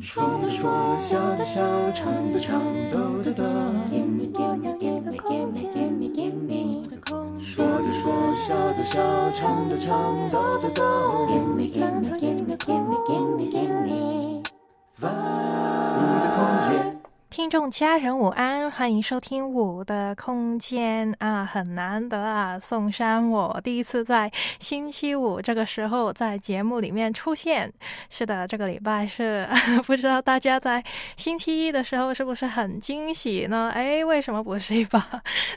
说的说，笑的笑，唱的唱，抖的抖。说的说，笑的笑，唱的唱，抖的抖。我的空间。听众家人午安，欢迎收听我的空间啊，很难得啊，宋山我第一次在星期五这个时候在节目里面出现。是的，这个礼拜是 不知道大家在星期一的时候是不是很惊喜呢？哎，为什么不是一把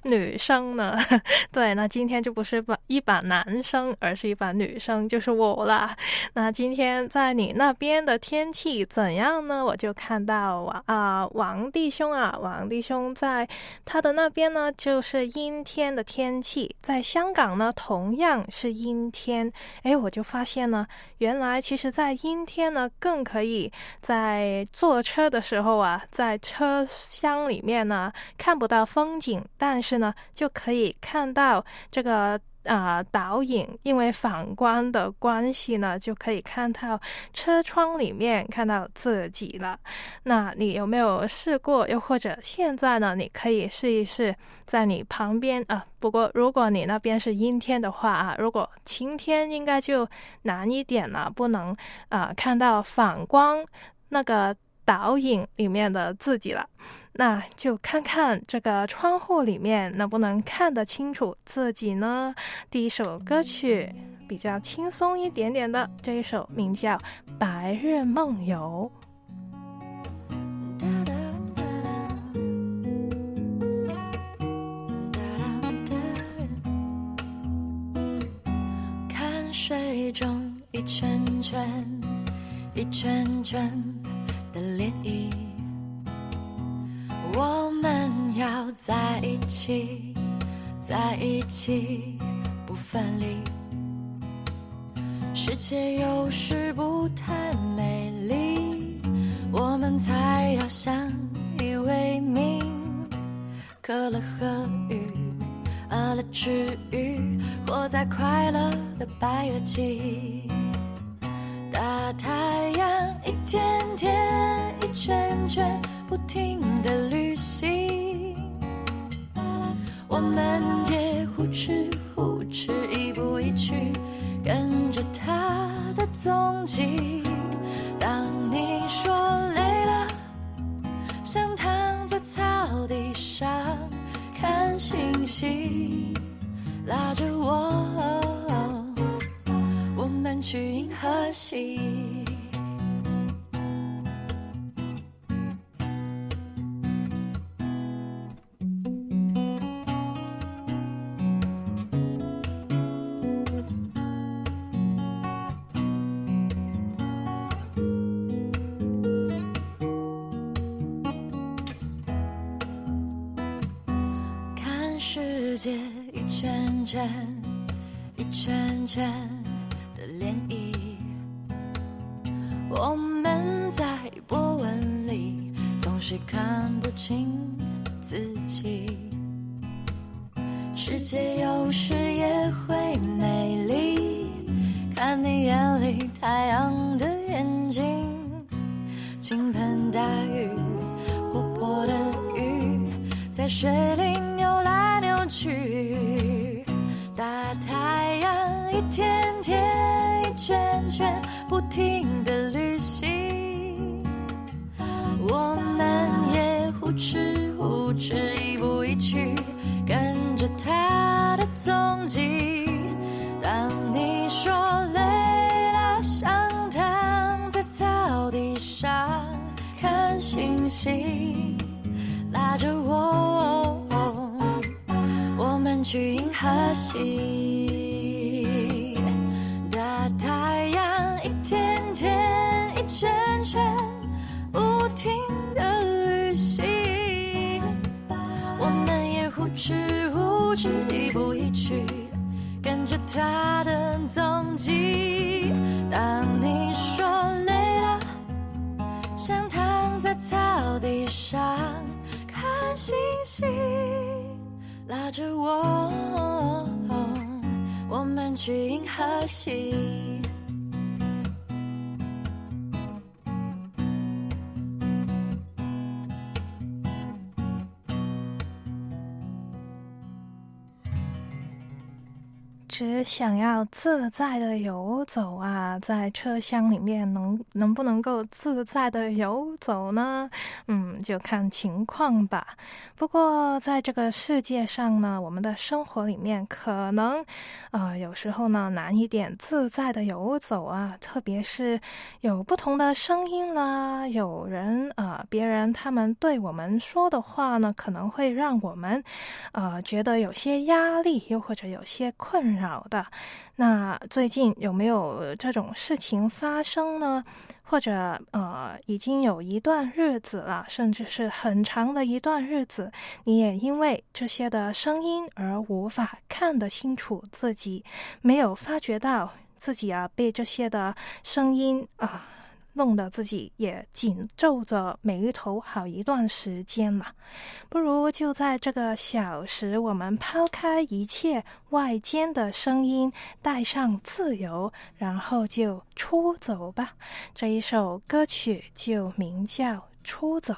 女生呢？对，那今天就不是把一把男生，而是一把女生，就是我啦。那今天在你那边的天气怎样呢？我就看到啊王，弟兄啊，王弟兄在他的那边呢，就是阴天的天气。在香港呢，同样是阴天。哎，我就发现呢，原来其实，在阴天呢，更可以在坐车的时候啊，在车厢里面呢看不到风景，但是呢，就可以看到这个。啊，导引因为反光的关系呢，就可以看到车窗里面看到自己了。那你有没有试过？又或者现在呢？你可以试一试，在你旁边啊。不过如果你那边是阴天的话啊，如果晴天应该就难一点了，不能啊看到反光那个倒影里面的自己了。那就看看这个窗户里面能不能看得清楚自己呢？第一首歌曲比较轻松一点点的，这一首名叫《白日梦游》。看水中一圈圈、一圈圈的涟漪。我们要在一起，在一起不分离。世界有时不太美丽，我们才要相依为命。渴了喝雨，饿了吃鱼，活在快乐的白垩纪。天天，一圈圈。不停的旅行，我们也呼哧呼哧，一步一趋，跟着他的踪迹。当你说累了，想躺在草地上看星星，拉着我，我们去银河系。河可惜。只想要自在的游在车厢里面能能不能够自在的游走呢？嗯，就看情况吧。不过在这个世界上呢，我们的生活里面可能啊，有时候呢难一点自在的游走啊，特别是有不同的声音啦，有人啊，别人他们对我们说的话呢，可能会让我们啊觉得有些压力，又或者有些。困扰的，那最近有没有这种事情发生呢？或者呃，已经有一段日子了，甚至是很长的一段日子，你也因为这些的声音而无法看得清楚自己，没有发觉到自己啊被这些的声音啊。弄得自己也紧皱着眉头好一段时间了，不如就在这个小时，我们抛开一切外间的声音，带上自由，然后就出走吧。这一首歌曲就名叫《出走》。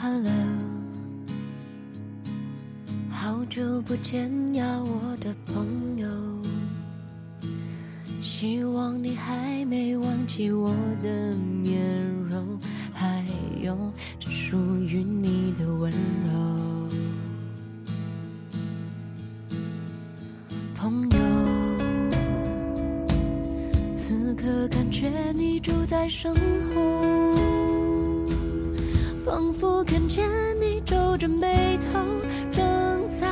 Hello。好久不见呀，我的朋友。希望你还没忘记我的面容，还有只属于你的温柔。朋友，此刻感觉你住在身后，仿佛看见你皱着眉头。正在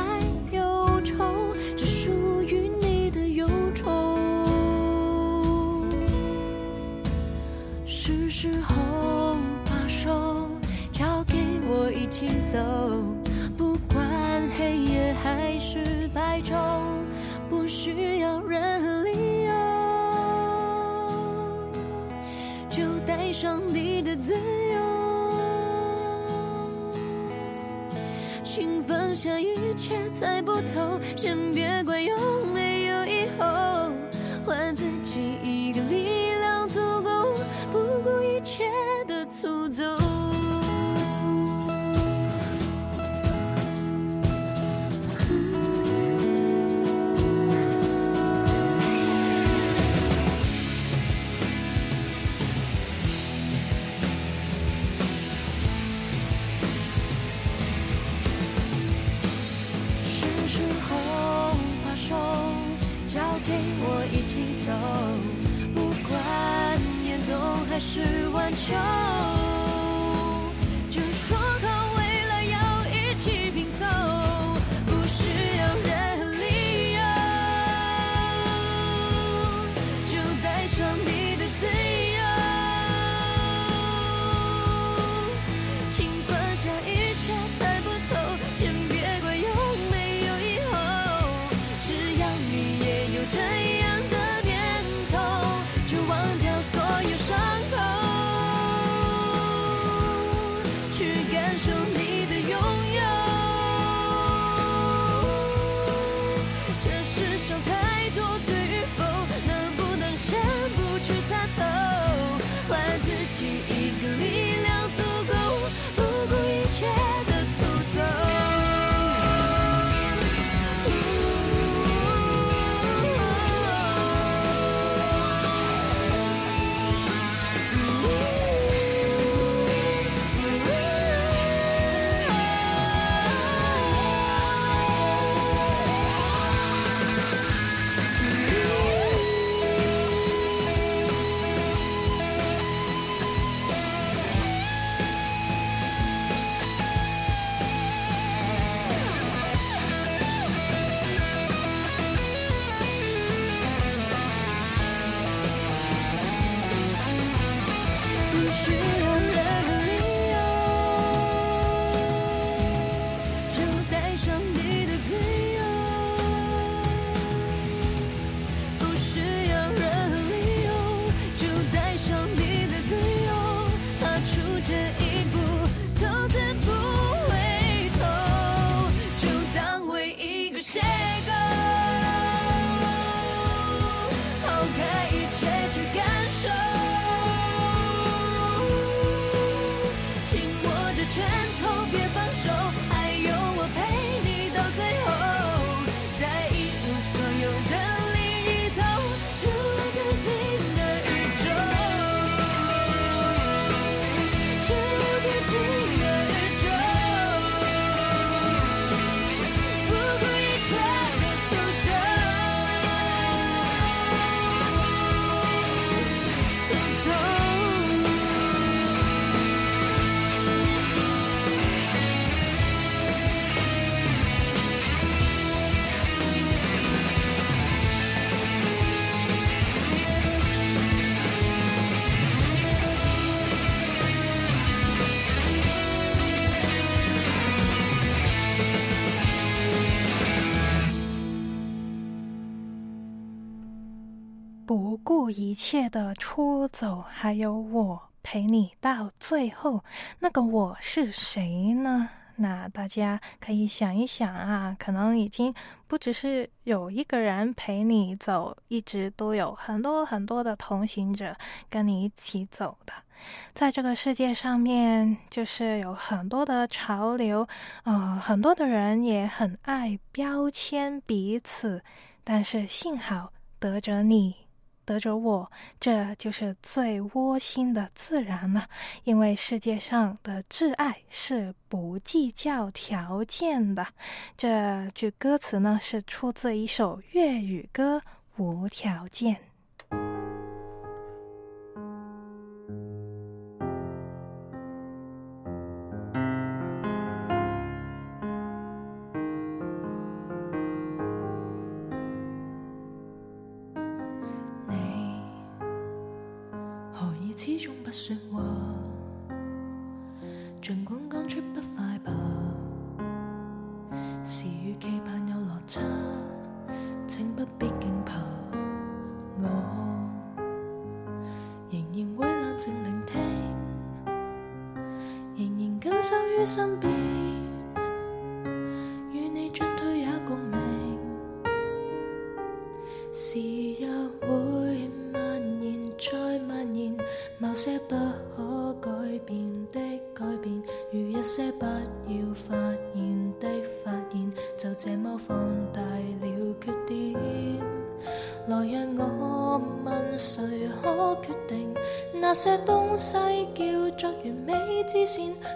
忧愁，只属于你的忧愁。是时候把手交给我一起走，不管黑夜还是白昼，不需要任何理由，就带上你的自由。请放下一切，猜不透，先别管有没有以后，还自己一个力量足够，不顾一切的出走。是晚秋。不顾一切的出走，还有我陪你到最后，那个我是谁呢？那大家可以想一想啊，可能已经不只是有一个人陪你走，一直都有很多很多的同行者跟你一起走的。在这个世界上面，就是有很多的潮流，啊、很多的人也很爱标签彼此，但是幸好得着你。得着我，这就是最窝心的自然了。因为世界上的挚爱是不计较条件的。这句歌词呢，是出自一首粤语歌《无条件》。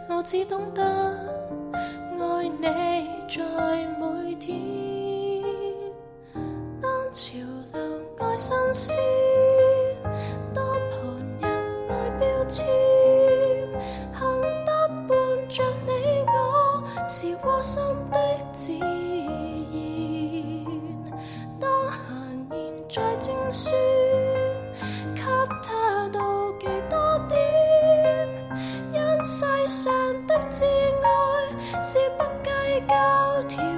我只懂得爱你在每天。当潮流爱新鲜，当旁人爱标签，幸得伴着你我是窝心的自然。当闲言再精選，是不计较条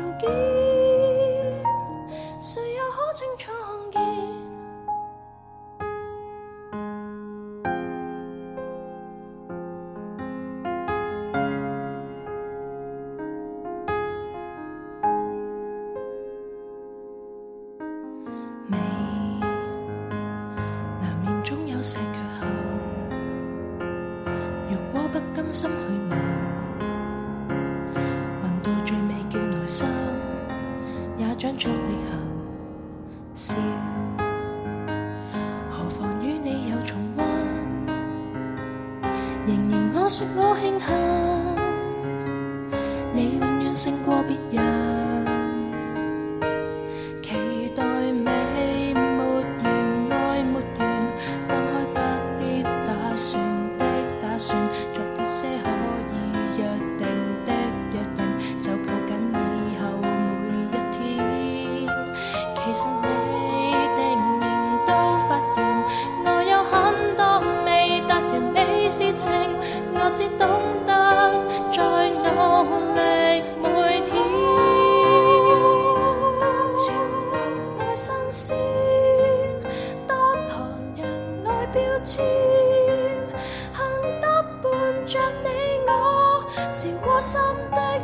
心的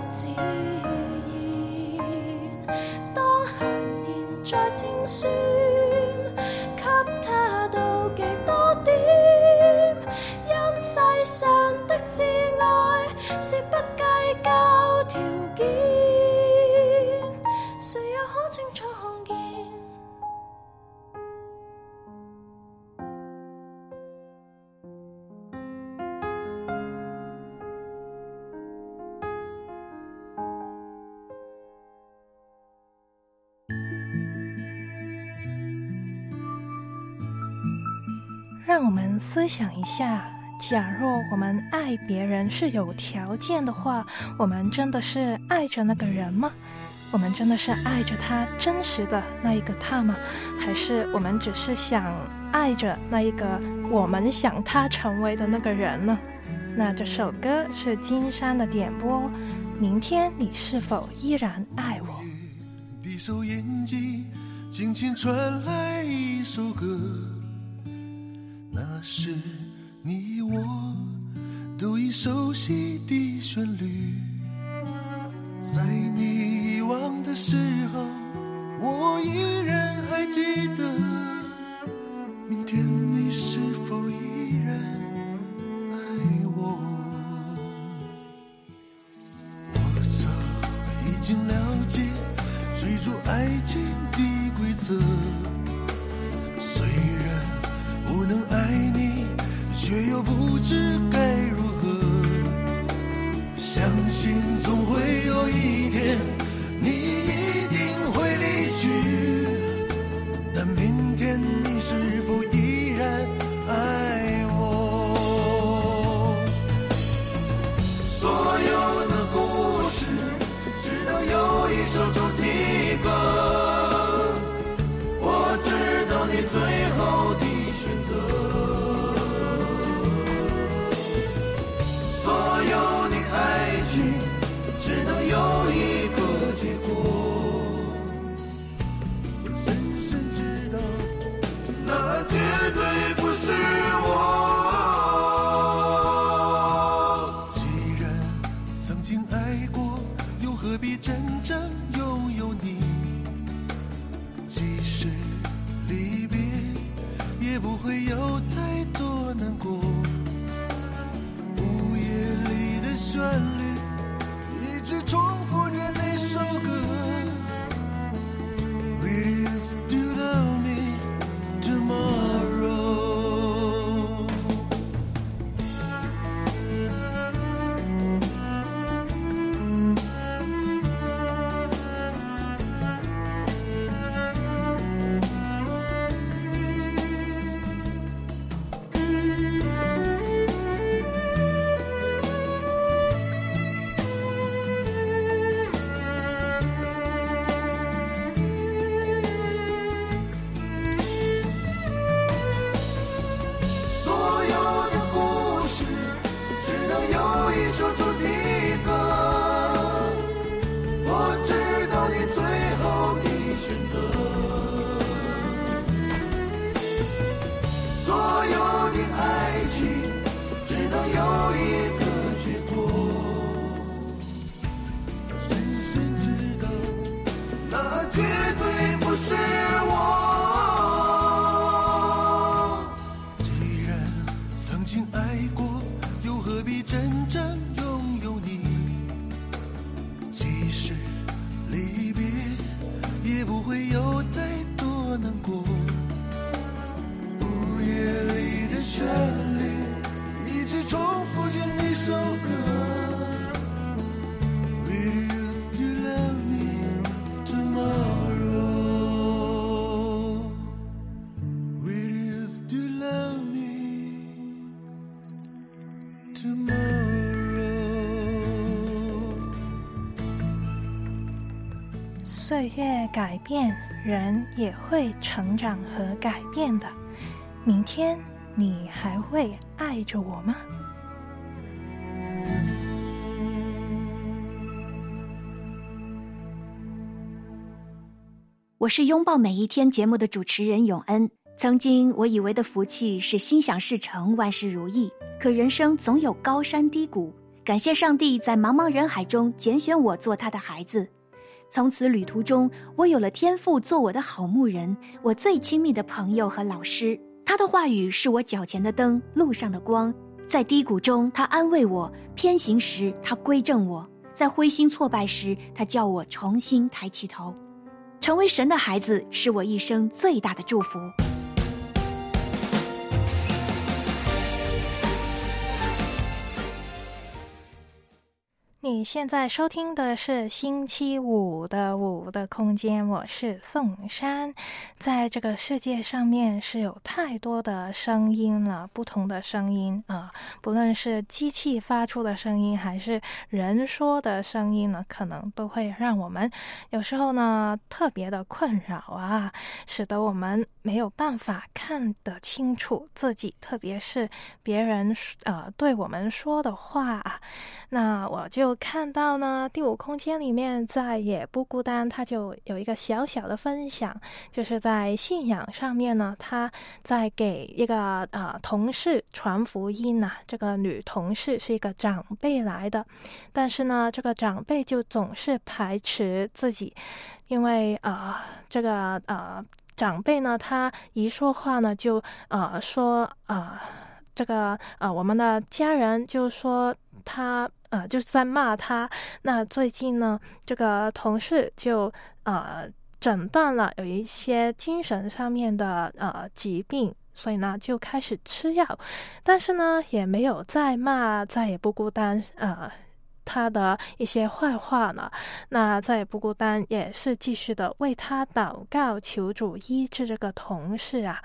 思想一下：假若我们爱别人是有条件的话，我们真的是爱着那个人吗？我们真的是爱着他真实的那一个他吗？还是我们只是想爱着那一个我们想他成为的那个人呢？那这首歌是金山的点播。明天你是否依然爱我？闭收音机，轻轻传来一首歌，那是你我都已熟悉的旋律，在你遗。忘的时候，我依然还记得。明天你是不知该如何。相信总会有一天。你一定改变，人也会成长和改变的。明天，你还会爱着我吗？我是拥抱每一天节目的主持人永恩。曾经我以为的福气是心想事成、万事如意，可人生总有高山低谷。感谢上帝在茫茫人海中拣选我做他的孩子。从此旅途中，我有了天赋做我的好牧人，我最亲密的朋友和老师。他的话语是我脚前的灯，路上的光。在低谷中，他安慰我；偏行时，他归正我；在灰心挫败时，他叫我重新抬起头。成为神的孩子，是我一生最大的祝福。你现在收听的是星期五的五的空间，我是宋珊。在这个世界上面是有太多的声音了，不同的声音啊，不论是机器发出的声音，还是人说的声音呢，可能都会让我们有时候呢特别的困扰啊，使得我们没有办法看得清楚自己，特别是别人呃对我们说的话啊。那我就。看到呢，第五空间里面再也不孤单，他就有一个小小的分享，就是在信仰上面呢，他在给一个呃同事传福音呐。这个女同事是一个长辈来的，但是呢，这个长辈就总是排斥自己，因为啊，这个呃长辈呢，他一说话呢，就呃说啊，这个呃我们的家人就说他。啊，就是在骂他。那最近呢，这个同事就啊诊断了有一些精神上面的啊疾病，所以呢就开始吃药，但是呢也没有再骂，再也不孤单啊。他的一些坏话呢，那再也不孤单，也是继续的为他祷告，求主医治这个同事啊。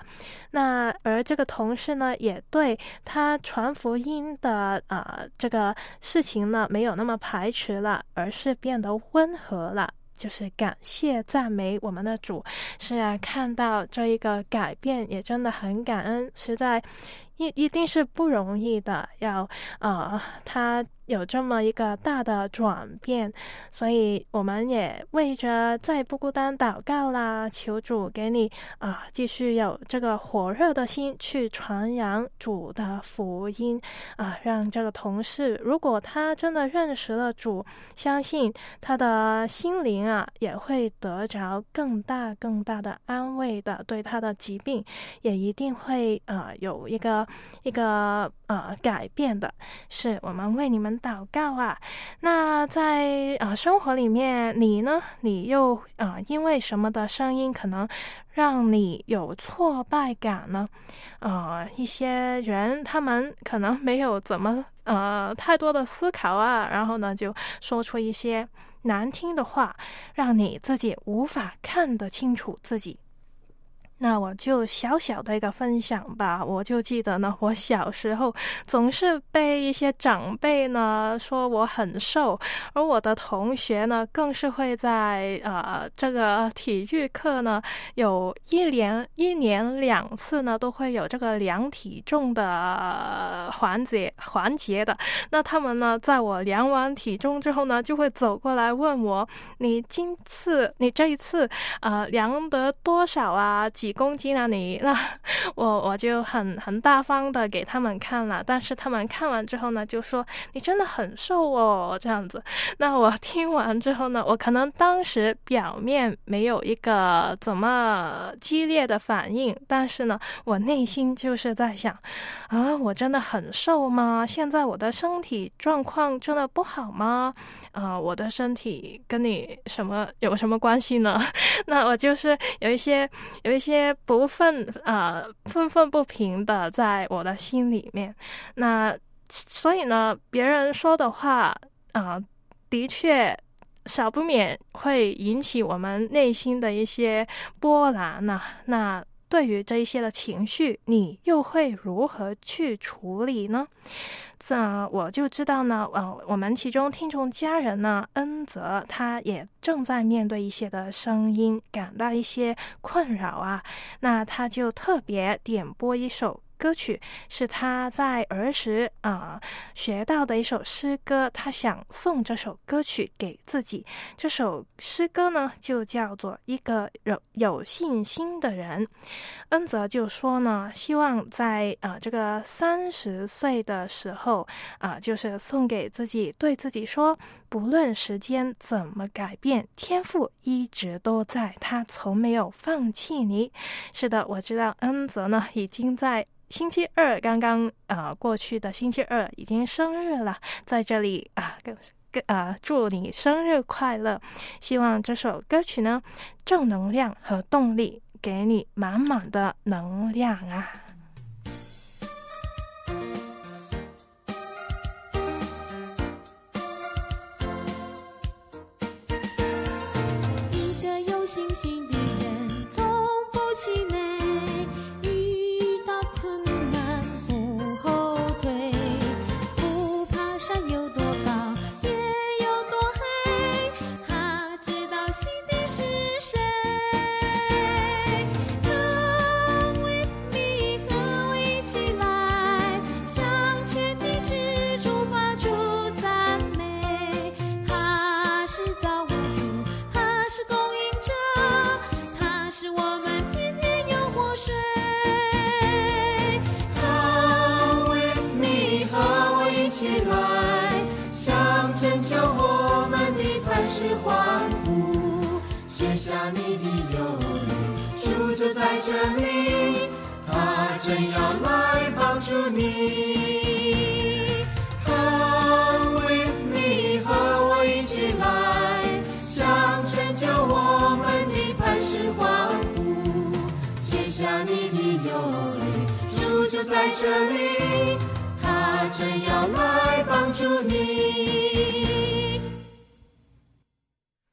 那而这个同事呢，也对他传福音的呃这个事情呢，没有那么排斥了，而是变得温和了。就是感谢赞美我们的主，是啊，看到这一个改变，也真的很感恩，实在一一定是不容易的，要呃他。有这么一个大的转变，所以我们也为着再不孤单祷告啦，求主给你啊，继续有这个火热的心去传扬主的福音啊，让这个同事，如果他真的认识了主，相信他的心灵啊，也会得着更大更大的安慰的，对他的疾病也一定会啊有一个一个呃改变的，是我们为你们。祷告啊，那在啊生活里面，你呢？你又啊因为什么的声音可能让你有挫败感呢？啊，一些人他们可能没有怎么呃太多的思考啊，然后呢就说出一些难听的话，让你自己无法看得清楚自己。那我就小小的一个分享吧。我就记得呢，我小时候总是被一些长辈呢说我很瘦，而我的同学呢更是会在呃这个体育课呢有一连一年两次呢都会有这个量体重的环节环节的。那他们呢在我量完体重之后呢，就会走过来问我：“你今次你这一次呃量得多少啊？几？”公斤啊你那 我我就很很大方的给他们看了，但是他们看完之后呢，就说你真的很瘦哦这样子。那我听完之后呢，我可能当时表面没有一个怎么激烈的反应，但是呢，我内心就是在想啊，我真的很瘦吗？现在我的身体状况真的不好吗？啊，我的身体跟你什么有什么关系呢？那我就是有一些有一些。不愤啊，愤愤不平的在我的心里面。那所以呢，别人说的话啊，的确少不免会引起我们内心的一些波澜呢。那对于这一些的情绪，你又会如何去处理呢？这我就知道呢，呃，我们其中听众家人呢，恩泽他也正在面对一些的声音，感到一些困扰啊，那他就特别点播一首。歌曲是他在儿时啊学到的一首诗歌，他想送这首歌曲给自己。这首诗歌呢，就叫做《一个有有信心的人》。恩泽就说呢，希望在啊这个三十岁的时候啊，就是送给自己，对自己说，不论时间怎么改变，天赋一直都在，他从没有放弃你。是的，我知道恩泽呢已经在。星期二刚刚啊过去的星期二已经生日了，在这里啊，跟跟啊祝你生日快乐！希望这首歌曲呢，正能量和动力，给你满满的能量啊！在这里，他正要来帮助你。Come with me，和我一起来，向拯救我们的磐石欢呼，卸下你的忧虑，主就在这里，他正要来帮助你。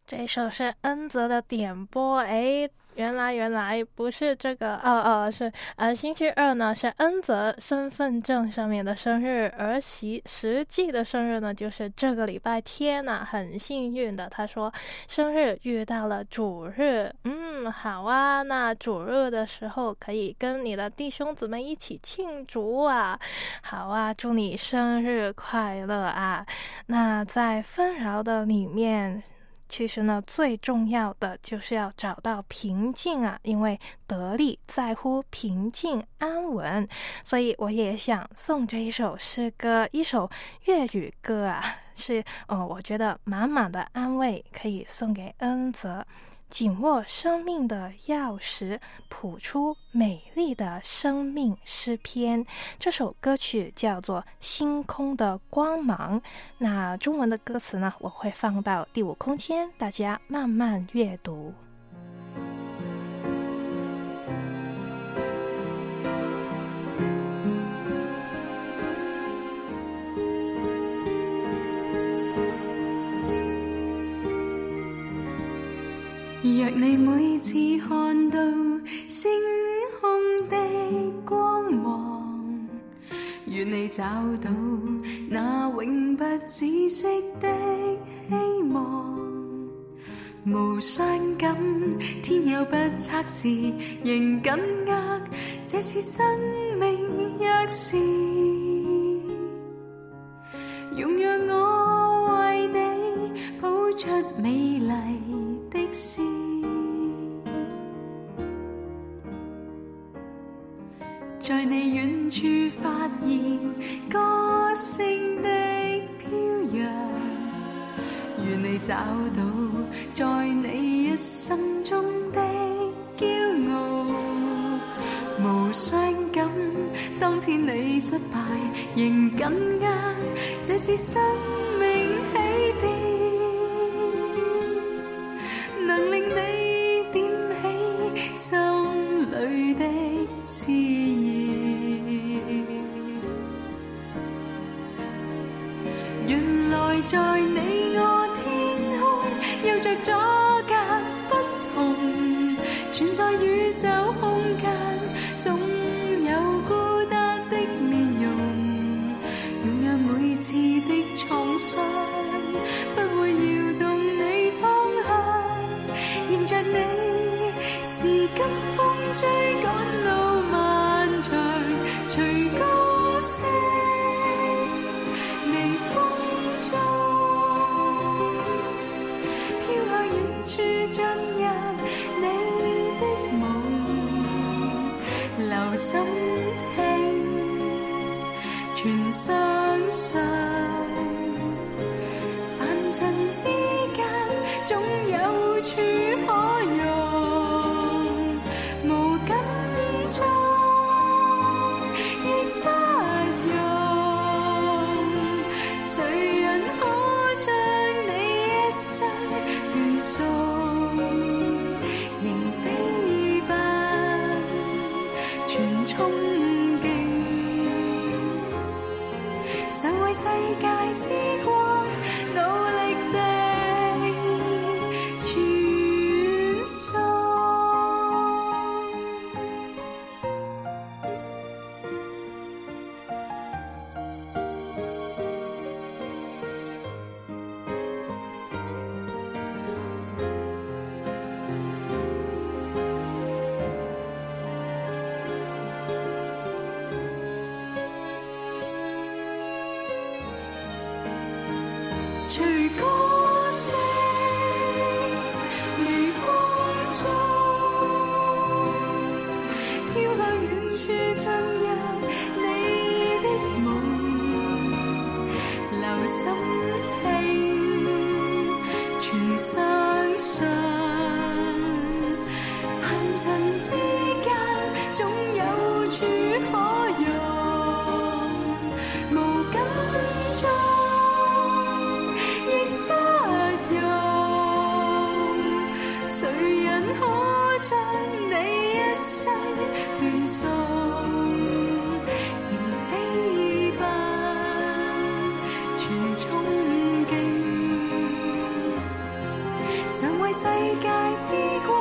这首是恩泽的点播，诶，原来原来不是这个，哦哦，是呃星期二呢是恩泽身份证上面的生日，而实实际的生日呢就是这个礼拜天呐、很幸运的，他说生日遇到了主日，嗯，好啊，那主日的时候可以跟你的弟兄姊妹一起庆祝啊，好啊，祝你生日快乐啊！那在纷扰的里面。其实呢，最重要的就是要找到平静啊，因为得力在乎平静安稳。所以我也想送这一首诗歌，一首粤语歌啊，是哦，我觉得满满的安慰，可以送给恩泽。紧握生命的钥匙，谱出美丽的生命诗篇。这首歌曲叫做《星空的光芒》。那中文的歌词呢？我会放到第五空间，大家慢慢阅读。你每次看到星空的光芒，愿你找到那永不止息的希望。无伤感，天有不测时，仍紧握，这是生命钥匙。之间总有处谁人可将你一生断送？仍非不全憧憬，常为世界之光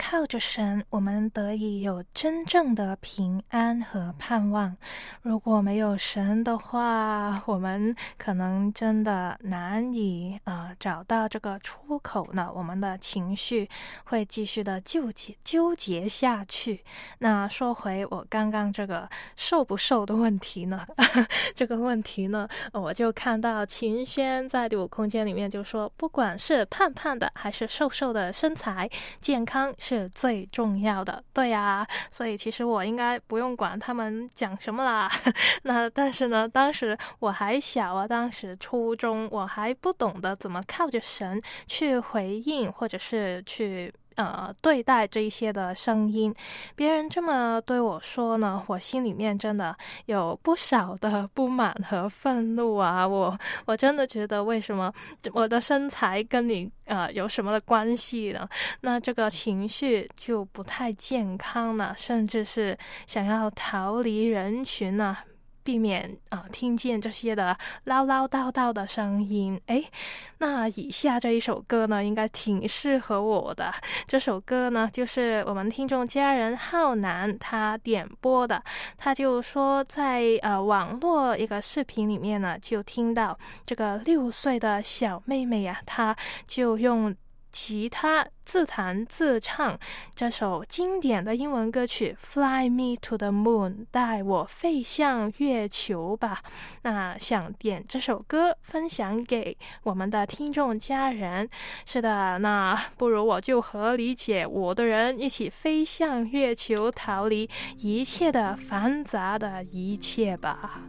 靠着神，我们得以有真正的平安和盼望。如果没有神的话，我们可能真的难以呃找到这个出口呢。我们的情绪会继续的纠结纠结下去。那说回我刚刚这个瘦不瘦的问题呢？这个问题呢，我就看到秦轩在第五空间里面就说，不管是胖胖的还是瘦瘦的身材。健康是最重要的，对呀，所以其实我应该不用管他们讲什么啦。那但是呢，当时我还小啊，当时初中，我还不懂得怎么靠着神去回应，或者是去。呃，对待这一些的声音，别人这么对我说呢，我心里面真的有不少的不满和愤怒啊！我我真的觉得，为什么我的身材跟你呃有什么的关系呢？那这个情绪就不太健康了，甚至是想要逃离人群呢。避免啊，听见这些的唠唠叨叨的声音。诶，那以下这一首歌呢，应该挺适合我的。这首歌呢，就是我们听众家人浩南他点播的。他就说，在呃网络一个视频里面呢，就听到这个六岁的小妹妹呀，她就用。吉他自弹自唱这首经典的英文歌曲《Fly Me to the Moon》，带我飞向月球吧。那想点这首歌分享给我们的听众家人。是的，那不如我就和理解我的人一起飞向月球，逃离一切的繁杂的一切吧。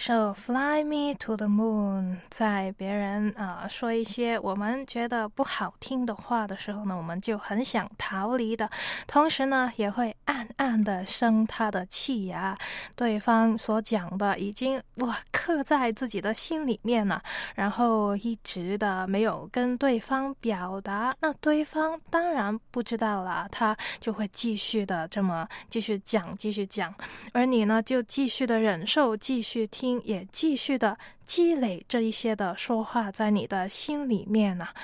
首《Fly Me to the Moon》在别人啊、说一些我们觉得不好听的话的时候呢，我们就很想逃离的，同时呢，也会暗的生他的气呀。对方所讲的已经哇刻在自己的心里面了，然后一直的没有跟对方表达，那对方当然不知道了，他就会继续的这么继续讲，继续讲，而你呢，就继续的忍受，继续。听，也继续的积累这一些的说话在你的心里面呢、啊，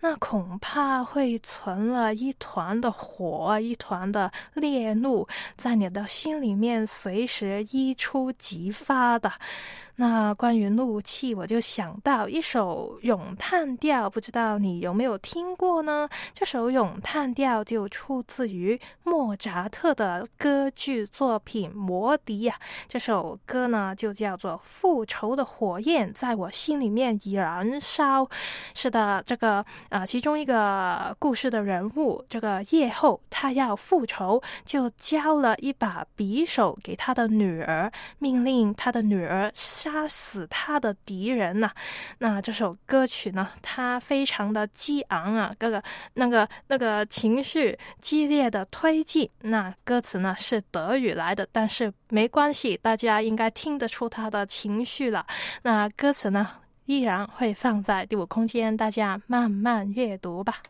那恐怕会存了一团的火，一团的烈怒在你的心里面，随时一触即发的。那关于怒气，我就想到一首咏叹调，不知道你有没有听过呢？这首咏叹调就出自于莫扎特的歌剧作品《魔笛》呀。这首歌呢，就叫做《复仇的火焰在我心里面燃烧》。是的，这个呃，其中一个故事的人物，这个夜后他要复仇，就交了一把匕首给他的女儿，命令他的女儿。杀死他的敌人呐、那这首歌曲呢，它非常的激昂啊，各个那个那个情绪激烈的推进。那歌词呢是德语来的，但是没关系，大家应该听得出他的情绪了。那歌词呢依然会放在第五空间，大家慢慢阅读吧。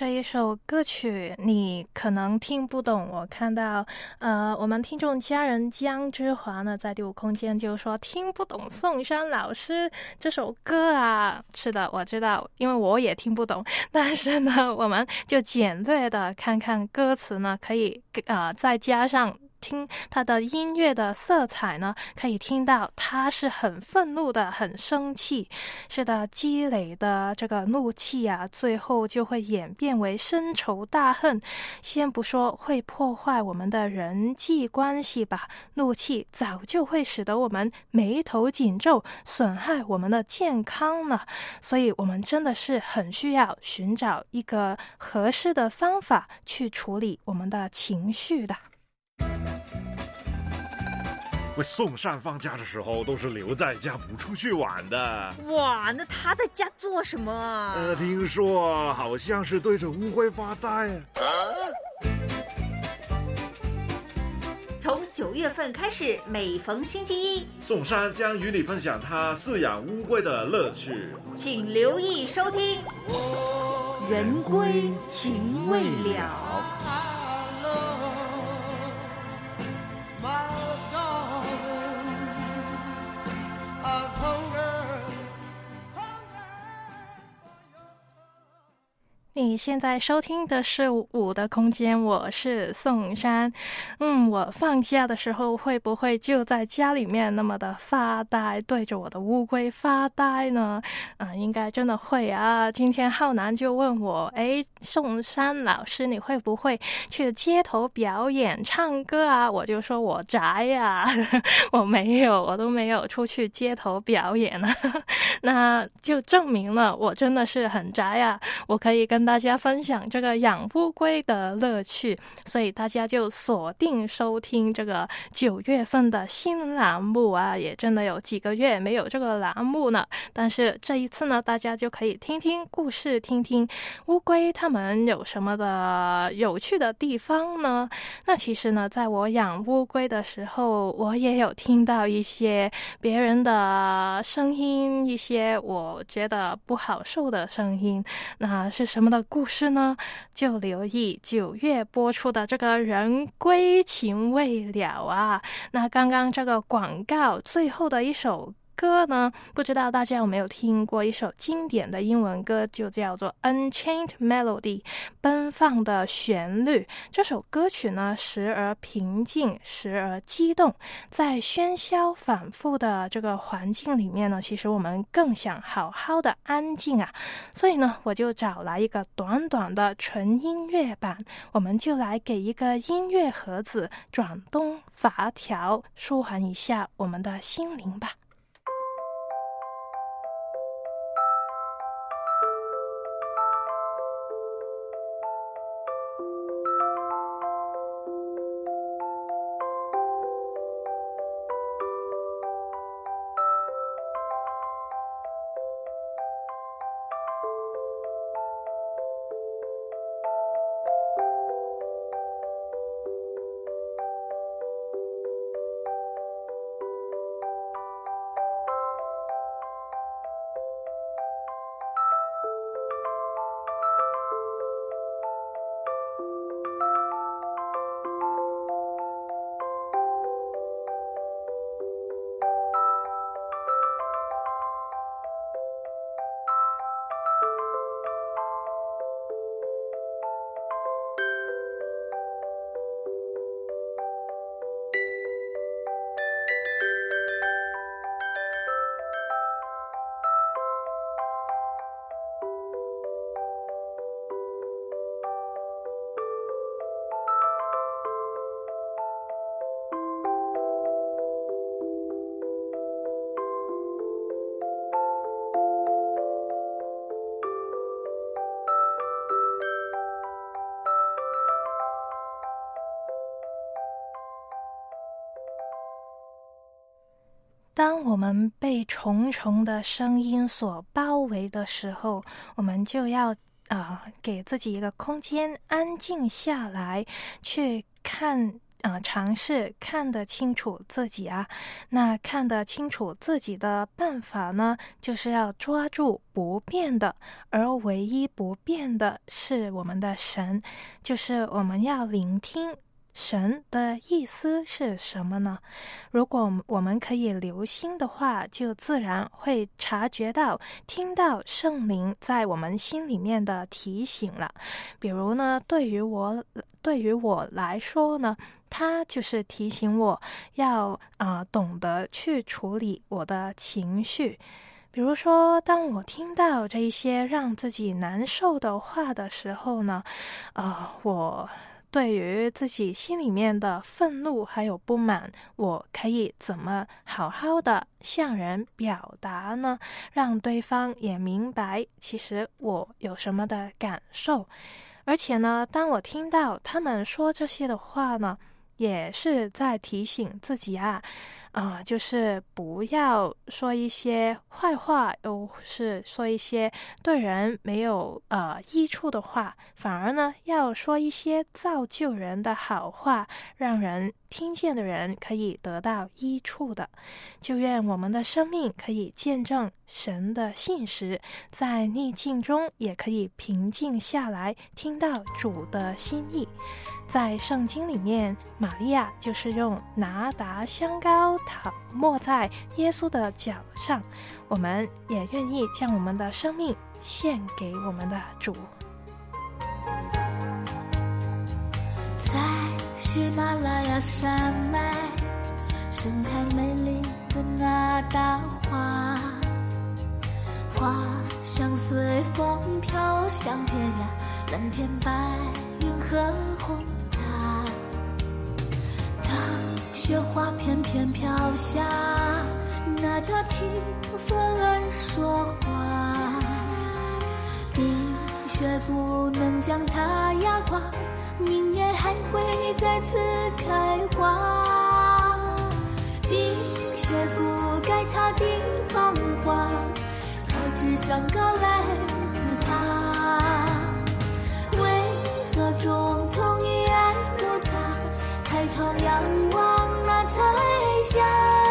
这一首歌曲你可能听不懂，我看到呃，我们听众家人江之华呢，在第五空间就说听不懂宋山老师这首歌啊。是的，我知道，因为我也听不懂，但是呢，我们就简略的看看歌词呢，可以呃再加上。听他的音乐的色彩呢，可以听到他是很愤怒的，很生气。是的，积累的这个怒气啊，最后就会演变为深仇大恨。先不说会破坏我们的人际关系吧，怒气早就会使得我们眉头紧皱，损害我们的健康了。所以，我们真的是很需要寻找一个合适的方法去处理我们的情绪的。喂，宋善放假的时候都是留在家不出去玩的。哇，那他在家做什么啊？呃，听说好像是对着乌龟发呆。从九月份开始，每逢星期一，宋山将与你分享他饲养乌龟的乐趣。请留意收听《人归情未了》。of hunger. 你现在收听的是《五的空间》，我是宋山。嗯，我放假的时候会不会就在家里面那么的发呆，对着我的乌龟发呆呢？啊，应该真的会啊。今天浩南就问我：“哎，宋山老师，你会不会去街头表演唱歌啊？”我就说我宅呀，我没有，我都没有出去街头表演呢。那就证明了我真的是很宅呀。我可以跟。跟大家分享这个养乌龟的乐趣，所以大家就锁定收听这个九月份的新栏目啊！也真的有几个月没有这个栏目呢，但是这一次呢，大家就可以听听故事，听听乌龟它们有什么的有趣的地方呢？那其实呢，在我养乌龟的时候，我也有听到一些别人的声音，一些我觉得不好受的声音，那是什么？的故事呢，就留意九月播出的这个人归情未了啊。那刚刚这个广告最后的一首。歌呢？不知道大家有没有听过一首经典的英文歌，就叫做《Unchained Melody》，奔放的旋律。这首歌曲呢，时而平静，时而激动，在喧嚣反复的这个环境里面呢，其实我们更想好好的安静啊。所以呢，我就找来一个短短的纯音乐版，我们就来给一个音乐盒子转动阀条，舒缓一下我们的心灵吧。我们被重重的声音所包围的时候，我们就要啊，给自己一个空间，安静下来，去看啊，尝试看得清楚自己啊。那看得清楚自己的办法呢，就是要抓住不变的，而唯一不变的是我们的神，就是我们要聆听。神的意思是什么呢？如果我们可以留心的话，就自然会察觉到、听到圣灵在我们心里面的提醒了。比如呢，对于我对于我来说呢，它就是提醒我要啊懂得去处理我的情绪。比如说，当我听到这一些让自己难受的话的时候呢，啊，我。对于自己心里面的愤怒还有不满，我可以怎么好好的向人表达呢？让对方也明白，其实我有什么的感受。而且呢，当我听到他们说这些的话呢，也是在提醒自己啊。啊，就是不要说一些坏话，又是说一些对人没有呃益处的话，反而呢要说一些造就人的好话，让人。听见的人可以得到益处的，就愿我们的生命可以见证神的信实，在逆境中也可以平静下来，听到主的心意。在圣经里面，玛利亚就是用拿达香膏躺没在耶稣的脚上，我们也愿意将我们的生命献给我们的主。在喜马拉雅山脉盛开美丽的那大花，花香随风飘向天涯，蓝天白云和红雪花片片飘下，那它听风儿说话，冰雪不能将它压垮。明年还会再次开花，冰雪覆盖它的芳华，才知香高来自它。家，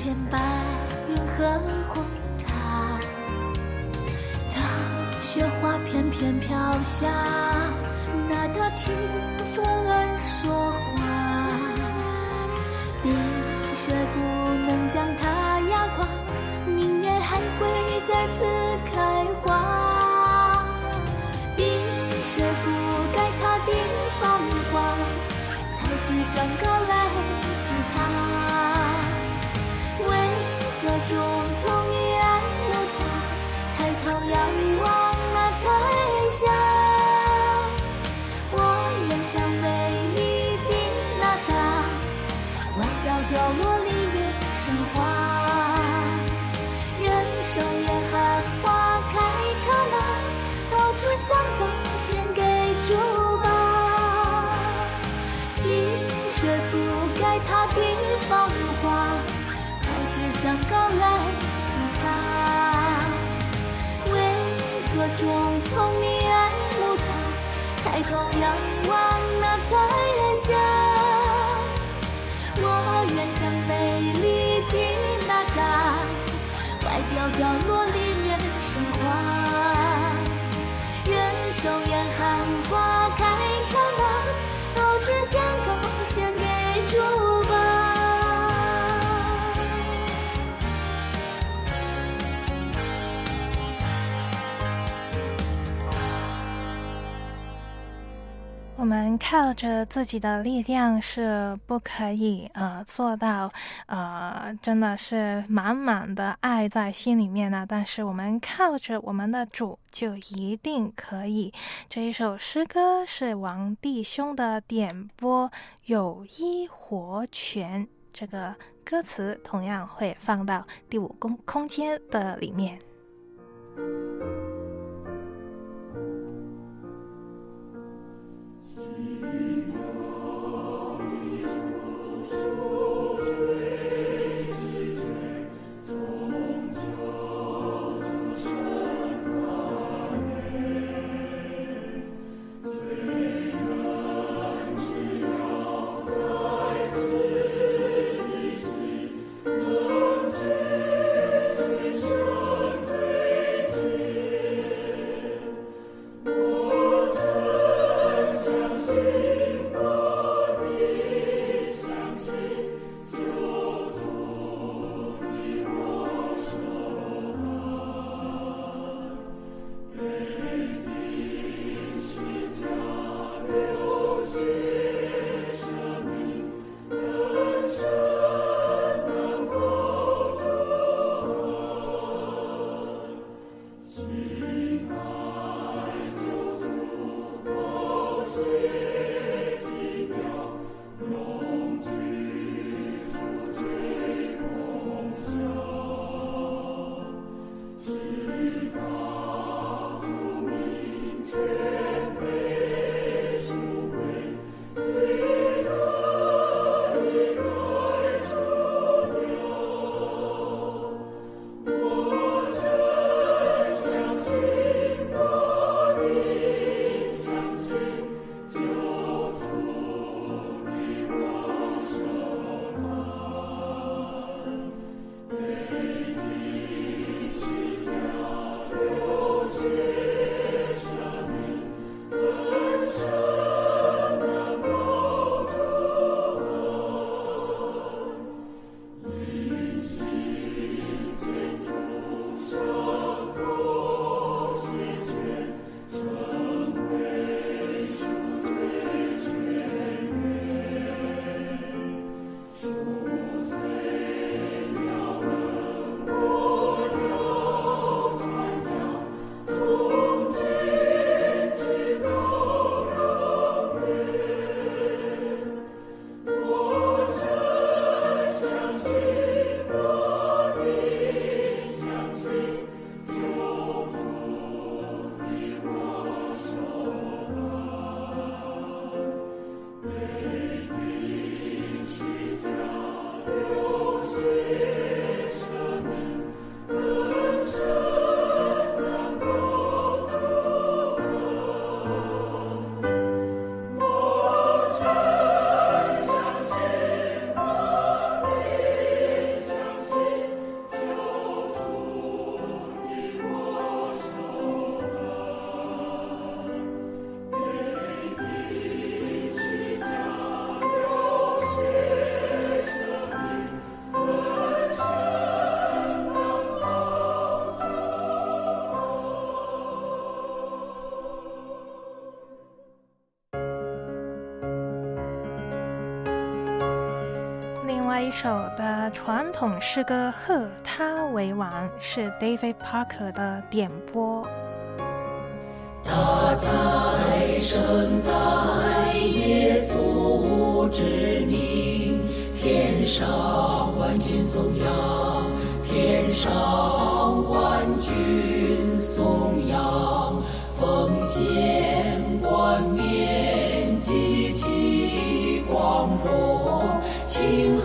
天白云和红茶。当雪花片片飘下，那它听风儿说话，冰雪不能将它压垮，明年还会再次开我们靠着自己的力量是不可以呃做到呃真的是满满的爱在心里面呢，但是我们靠着我们的主就一定可以。这一首诗歌是王弟兄的点播，有一活泉，这个歌词同样会放到第五空空间的里面。一首的传统诗歌《贺他为王》是 David Parker 的点播。他在生在耶稣之名，天上万军颂扬，天上万军颂扬，奉献冠冕及其光荣，庆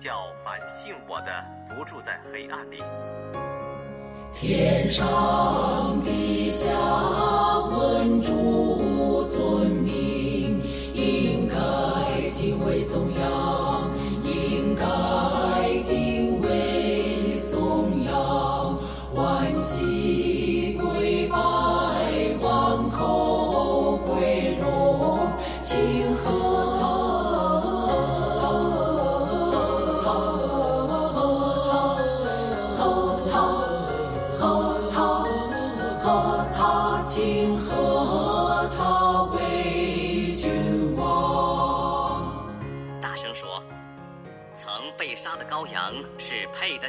叫凡信我的，不住在黑暗里。天上地下，闻主尊名，应该敬畏颂扬，应该敬畏颂扬，万喜归拜，万口归荣，庆贺。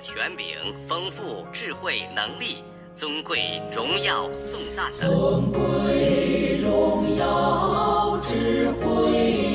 权柄、丰富、智慧、能力、尊贵、荣耀、颂赞的。尊贵、荣耀、智慧、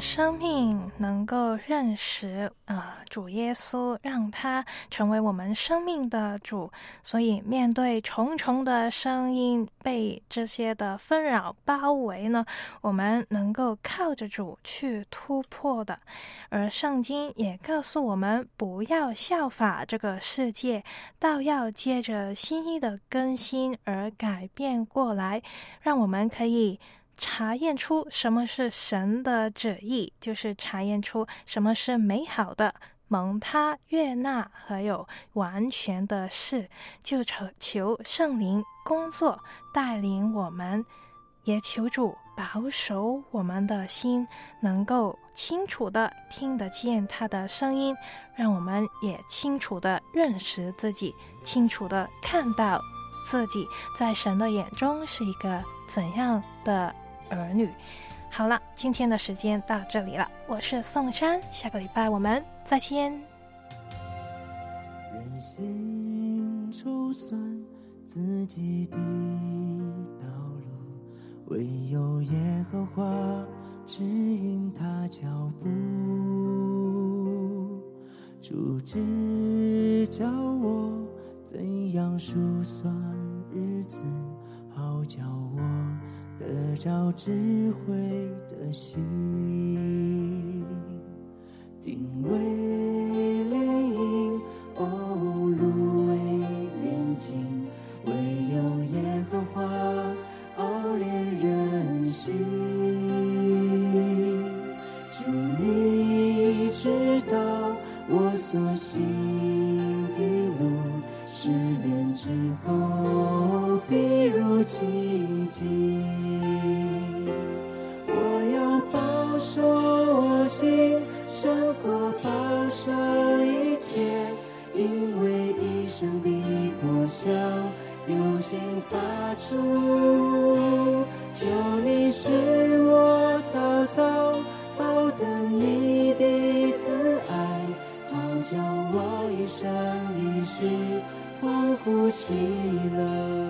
生命能够认识啊主耶稣，让他成为我们生命的主。所以面对重重的声音，被这些的纷扰包围呢，我们能够靠着主去突破的。而圣经也告诉我们，不要效法这个世界，倒要借着心意的更新而改变过来，让我们可以。查验出什么是神的旨意，就是查验出什么是美好的、蒙他悦纳和有完全的事，就求求圣灵工作带领我们，也求主保守我们的心，能够清楚的听得见他的声音，让我们也清楚的认识自己，清楚的看到自己在神的眼中是一个怎样的。儿女，好了，今天的时间到这里了。我是宋山，下个礼拜我们再见。人心筹算自己的道路，唯有耶和华指引他脚步。主指教我怎样数算日子，好叫我。得着智慧的心，定为涟漪，哦，路为炼金，唯有耶和华哦炼人心。主，你知道我所行的路，失恋之后必如荆棘。生活保守一切，因为一生比我小，有心发出，求你使我早早报得你的慈爱，好叫我一生一世欢呼起乐。